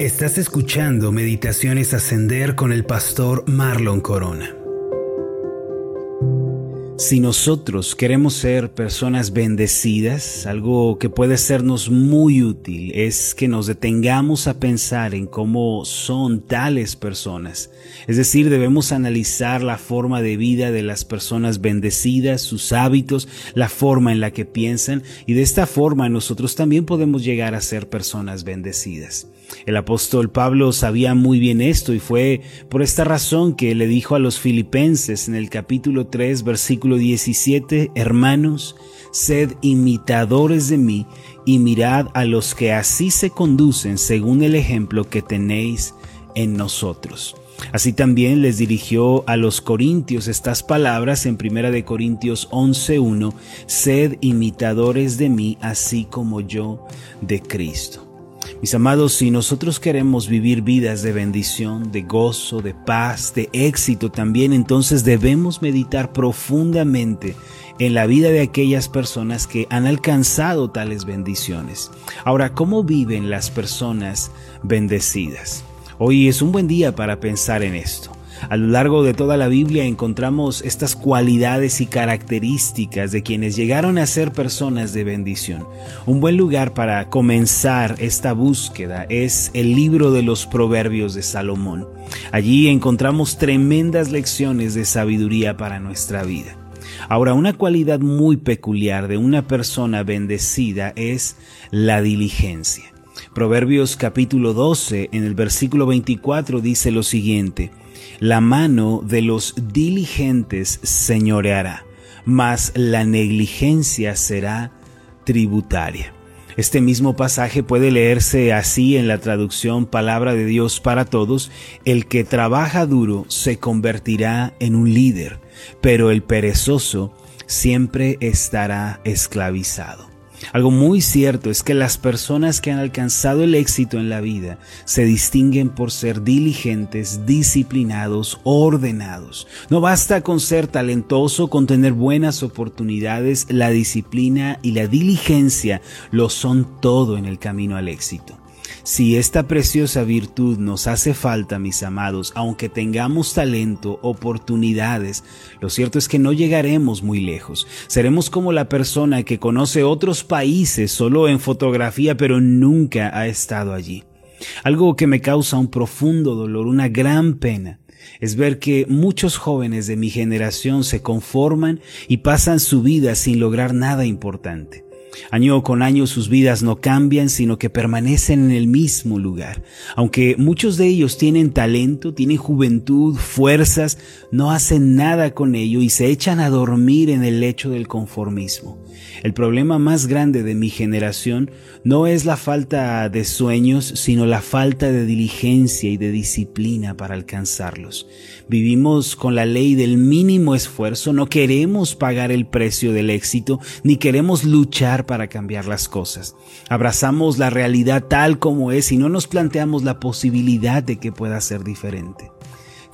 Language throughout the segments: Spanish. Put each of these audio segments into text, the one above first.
Estás escuchando Meditaciones Ascender con el pastor Marlon Corona. Si nosotros queremos ser personas bendecidas, algo que puede sernos muy útil es que nos detengamos a pensar en cómo son tales personas. Es decir, debemos analizar la forma de vida de las personas bendecidas, sus hábitos, la forma en la que piensan y de esta forma nosotros también podemos llegar a ser personas bendecidas. El apóstol Pablo sabía muy bien esto y fue por esta razón que le dijo a los filipenses en el capítulo 3 versículo 17, hermanos, sed imitadores de mí y mirad a los que así se conducen según el ejemplo que tenéis en nosotros. Así también les dirigió a los corintios estas palabras en 1 de Corintios 11:1, sed imitadores de mí así como yo de Cristo. Mis amados, si nosotros queremos vivir vidas de bendición, de gozo, de paz, de éxito también, entonces debemos meditar profundamente en la vida de aquellas personas que han alcanzado tales bendiciones. Ahora, ¿cómo viven las personas bendecidas? Hoy es un buen día para pensar en esto. A lo largo de toda la Biblia encontramos estas cualidades y características de quienes llegaron a ser personas de bendición. Un buen lugar para comenzar esta búsqueda es el libro de los Proverbios de Salomón. Allí encontramos tremendas lecciones de sabiduría para nuestra vida. Ahora, una cualidad muy peculiar de una persona bendecida es la diligencia. Proverbios capítulo 12 en el versículo 24 dice lo siguiente, la mano de los diligentes señoreará, mas la negligencia será tributaria. Este mismo pasaje puede leerse así en la traducción Palabra de Dios para Todos, el que trabaja duro se convertirá en un líder, pero el perezoso siempre estará esclavizado. Algo muy cierto es que las personas que han alcanzado el éxito en la vida se distinguen por ser diligentes, disciplinados, ordenados. No basta con ser talentoso, con tener buenas oportunidades, la disciplina y la diligencia lo son todo en el camino al éxito. Si esta preciosa virtud nos hace falta, mis amados, aunque tengamos talento, oportunidades, lo cierto es que no llegaremos muy lejos. Seremos como la persona que conoce otros países solo en fotografía, pero nunca ha estado allí. Algo que me causa un profundo dolor, una gran pena, es ver que muchos jóvenes de mi generación se conforman y pasan su vida sin lograr nada importante. Año con año sus vidas no cambian, sino que permanecen en el mismo lugar. Aunque muchos de ellos tienen talento, tienen juventud, fuerzas, no hacen nada con ello y se echan a dormir en el lecho del conformismo. El problema más grande de mi generación no es la falta de sueños, sino la falta de diligencia y de disciplina para alcanzarlos. Vivimos con la ley del mínimo esfuerzo, no queremos pagar el precio del éxito, ni queremos luchar para cambiar las cosas. Abrazamos la realidad tal como es y no nos planteamos la posibilidad de que pueda ser diferente.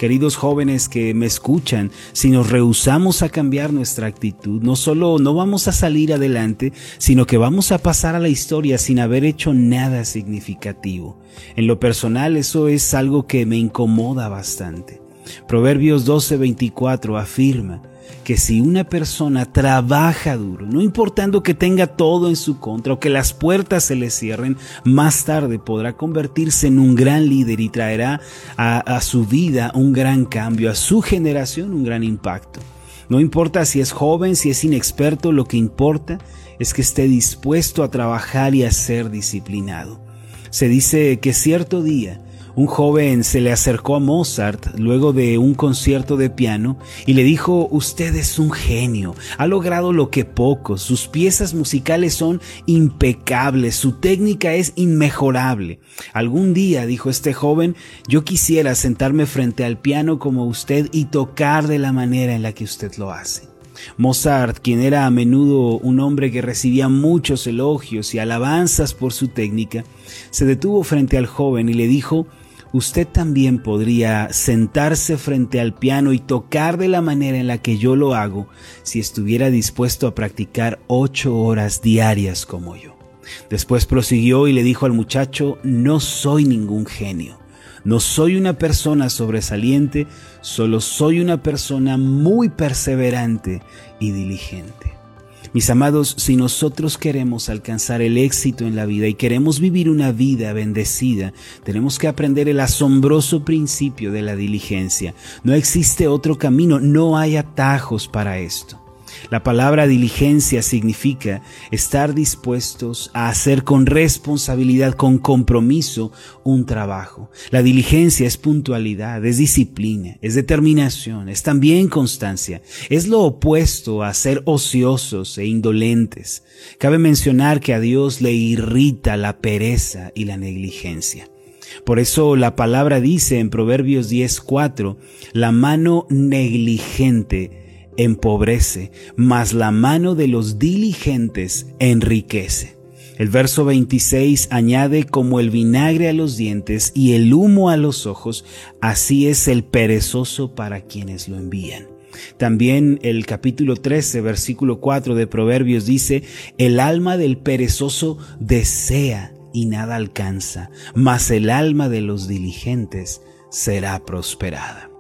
Queridos jóvenes que me escuchan, si nos rehusamos a cambiar nuestra actitud, no solo no vamos a salir adelante, sino que vamos a pasar a la historia sin haber hecho nada significativo. En lo personal eso es algo que me incomoda bastante. Proverbios 12:24 afirma, que si una persona trabaja duro, no importando que tenga todo en su contra o que las puertas se le cierren, más tarde podrá convertirse en un gran líder y traerá a, a su vida un gran cambio, a su generación un gran impacto. No importa si es joven, si es inexperto, lo que importa es que esté dispuesto a trabajar y a ser disciplinado. Se dice que cierto día un joven se le acercó a Mozart luego de un concierto de piano y le dijo, usted es un genio, ha logrado lo que pocos, sus piezas musicales son impecables, su técnica es inmejorable. Algún día, dijo este joven, yo quisiera sentarme frente al piano como usted y tocar de la manera en la que usted lo hace. Mozart, quien era a menudo un hombre que recibía muchos elogios y alabanzas por su técnica, se detuvo frente al joven y le dijo, usted también podría sentarse frente al piano y tocar de la manera en la que yo lo hago si estuviera dispuesto a practicar ocho horas diarias como yo. Después prosiguió y le dijo al muchacho, no soy ningún genio, no soy una persona sobresaliente, solo soy una persona muy perseverante y diligente. Mis amados, si nosotros queremos alcanzar el éxito en la vida y queremos vivir una vida bendecida, tenemos que aprender el asombroso principio de la diligencia. No existe otro camino, no hay atajos para esto. La palabra diligencia significa estar dispuestos a hacer con responsabilidad, con compromiso, un trabajo. La diligencia es puntualidad, es disciplina, es determinación, es también constancia. Es lo opuesto a ser ociosos e indolentes. Cabe mencionar que a Dios le irrita la pereza y la negligencia. Por eso la palabra dice en Proverbios 10:4, la mano negligente empobrece, mas la mano de los diligentes enriquece. El verso 26 añade como el vinagre a los dientes y el humo a los ojos, así es el perezoso para quienes lo envían. También el capítulo 13, versículo 4 de Proverbios dice, el alma del perezoso desea y nada alcanza, mas el alma de los diligentes será prosperada.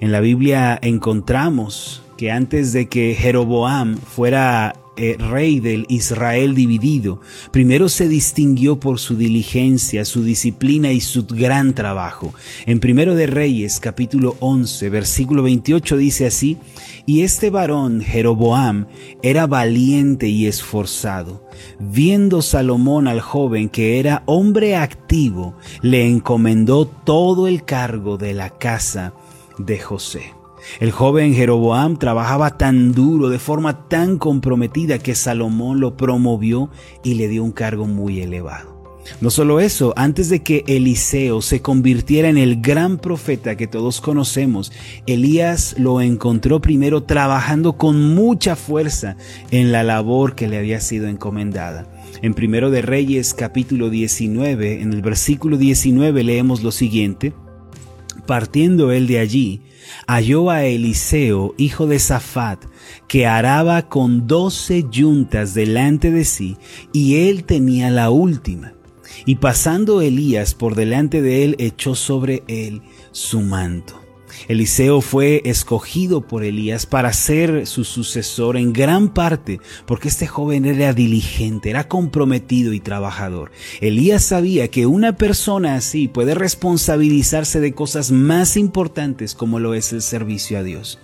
En la Biblia encontramos que antes de que Jeroboam fuera eh, rey del Israel dividido, primero se distinguió por su diligencia, su disciplina y su gran trabajo. En Primero de Reyes, capítulo 11, versículo 28 dice así, y este varón, Jeroboam, era valiente y esforzado. Viendo Salomón al joven que era hombre activo, le encomendó todo el cargo de la casa de José. El joven Jeroboam trabajaba tan duro, de forma tan comprometida, que Salomón lo promovió y le dio un cargo muy elevado. No solo eso, antes de que Eliseo se convirtiera en el gran profeta que todos conocemos, Elías lo encontró primero trabajando con mucha fuerza en la labor que le había sido encomendada. En Primero de Reyes capítulo 19, en el versículo 19 leemos lo siguiente: Partiendo él de allí, halló a Eliseo, hijo de Safat, que araba con doce yuntas delante de sí, y él tenía la última. Y pasando Elías por delante de él, echó sobre él su manto. Eliseo fue escogido por Elías para ser su sucesor en gran parte porque este joven era diligente, era comprometido y trabajador. Elías sabía que una persona así puede responsabilizarse de cosas más importantes como lo es el servicio a Dios.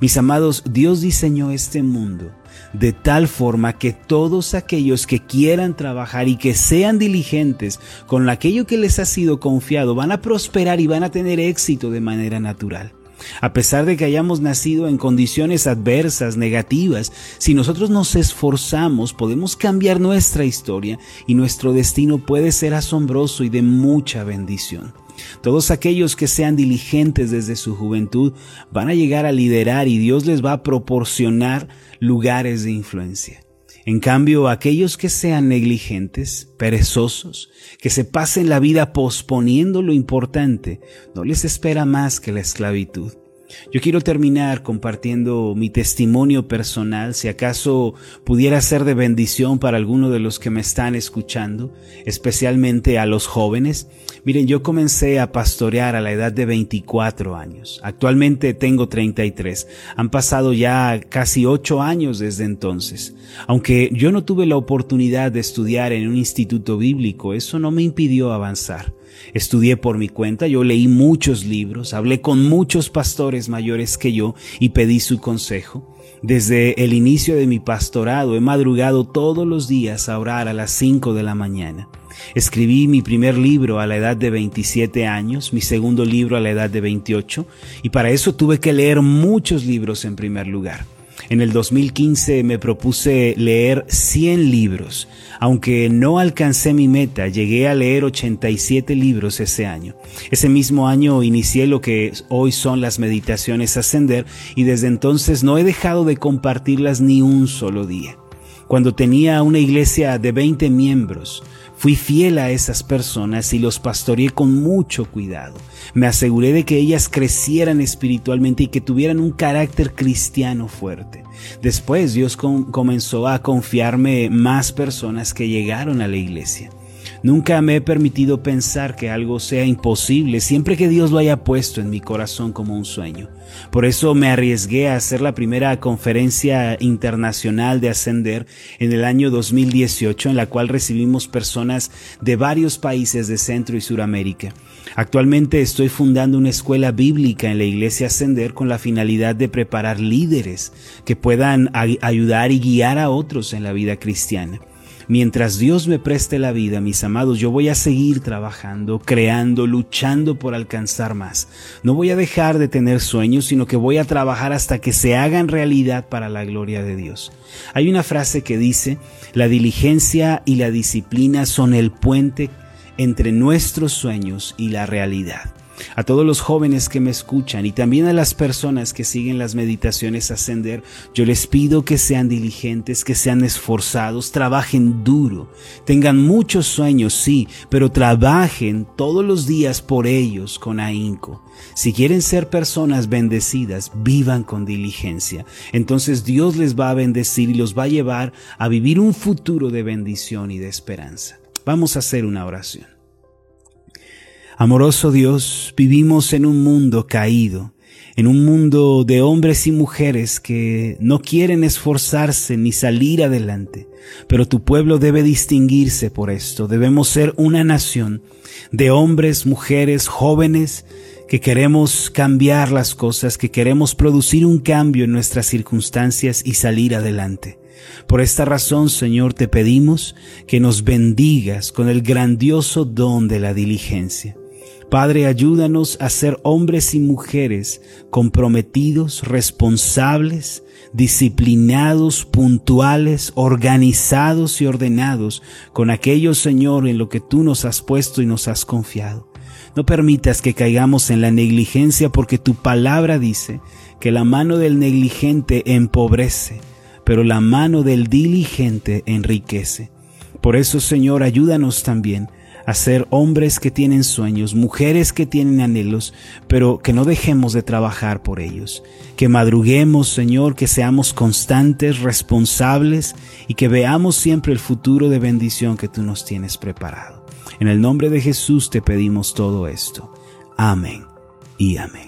Mis amados, Dios diseñó este mundo de tal forma que todos aquellos que quieran trabajar y que sean diligentes con aquello que les ha sido confiado van a prosperar y van a tener éxito de manera natural. A pesar de que hayamos nacido en condiciones adversas, negativas, si nosotros nos esforzamos podemos cambiar nuestra historia y nuestro destino puede ser asombroso y de mucha bendición. Todos aquellos que sean diligentes desde su juventud van a llegar a liderar y Dios les va a proporcionar lugares de influencia. En cambio, aquellos que sean negligentes, perezosos, que se pasen la vida posponiendo lo importante, no les espera más que la esclavitud. Yo quiero terminar compartiendo mi testimonio personal, si acaso pudiera ser de bendición para alguno de los que me están escuchando, especialmente a los jóvenes. Miren, yo comencé a pastorear a la edad de 24 años. Actualmente tengo 33. Han pasado ya casi 8 años desde entonces. Aunque yo no tuve la oportunidad de estudiar en un instituto bíblico, eso no me impidió avanzar. Estudié por mi cuenta, yo leí muchos libros, hablé con muchos pastores mayores que yo y pedí su consejo. Desde el inicio de mi pastorado he madrugado todos los días a orar a las 5 de la mañana. Escribí mi primer libro a la edad de 27 años, mi segundo libro a la edad de 28, y para eso tuve que leer muchos libros en primer lugar. En el 2015 me propuse leer 100 libros. Aunque no alcancé mi meta, llegué a leer 87 libros ese año. Ese mismo año inicié lo que hoy son las meditaciones ascender y desde entonces no he dejado de compartirlas ni un solo día. Cuando tenía una iglesia de 20 miembros, Fui fiel a esas personas y los pastoreé con mucho cuidado. Me aseguré de que ellas crecieran espiritualmente y que tuvieran un carácter cristiano fuerte. Después Dios comenzó a confiarme más personas que llegaron a la iglesia. Nunca me he permitido pensar que algo sea imposible siempre que Dios lo haya puesto en mi corazón como un sueño. Por eso me arriesgué a hacer la primera conferencia internacional de Ascender en el año 2018 en la cual recibimos personas de varios países de Centro y Suramérica. Actualmente estoy fundando una escuela bíblica en la iglesia Ascender con la finalidad de preparar líderes que puedan ayudar y guiar a otros en la vida cristiana. Mientras Dios me preste la vida, mis amados, yo voy a seguir trabajando, creando, luchando por alcanzar más. No voy a dejar de tener sueños, sino que voy a trabajar hasta que se hagan realidad para la gloria de Dios. Hay una frase que dice, la diligencia y la disciplina son el puente entre nuestros sueños y la realidad a todos los jóvenes que me escuchan y también a las personas que siguen las meditaciones ascender, yo les pido que sean diligentes, que sean esforzados, trabajen duro, tengan muchos sueños, sí, pero trabajen todos los días por ellos con ahínco. Si quieren ser personas bendecidas, vivan con diligencia. Entonces Dios les va a bendecir y los va a llevar a vivir un futuro de bendición y de esperanza. Vamos a hacer una oración. Amoroso Dios, vivimos en un mundo caído, en un mundo de hombres y mujeres que no quieren esforzarse ni salir adelante, pero tu pueblo debe distinguirse por esto. Debemos ser una nación de hombres, mujeres, jóvenes, que queremos cambiar las cosas, que queremos producir un cambio en nuestras circunstancias y salir adelante. Por esta razón, Señor, te pedimos que nos bendigas con el grandioso don de la diligencia. Padre, ayúdanos a ser hombres y mujeres comprometidos, responsables, disciplinados, puntuales, organizados y ordenados con aquello, Señor, en lo que tú nos has puesto y nos has confiado. No permitas que caigamos en la negligencia porque tu palabra dice que la mano del negligente empobrece, pero la mano del diligente enriquece. Por eso, Señor, ayúdanos también a ser hombres que tienen sueños, mujeres que tienen anhelos, pero que no dejemos de trabajar por ellos. Que madruguemos, Señor, que seamos constantes, responsables y que veamos siempre el futuro de bendición que tú nos tienes preparado. En el nombre de Jesús te pedimos todo esto. Amén y amén.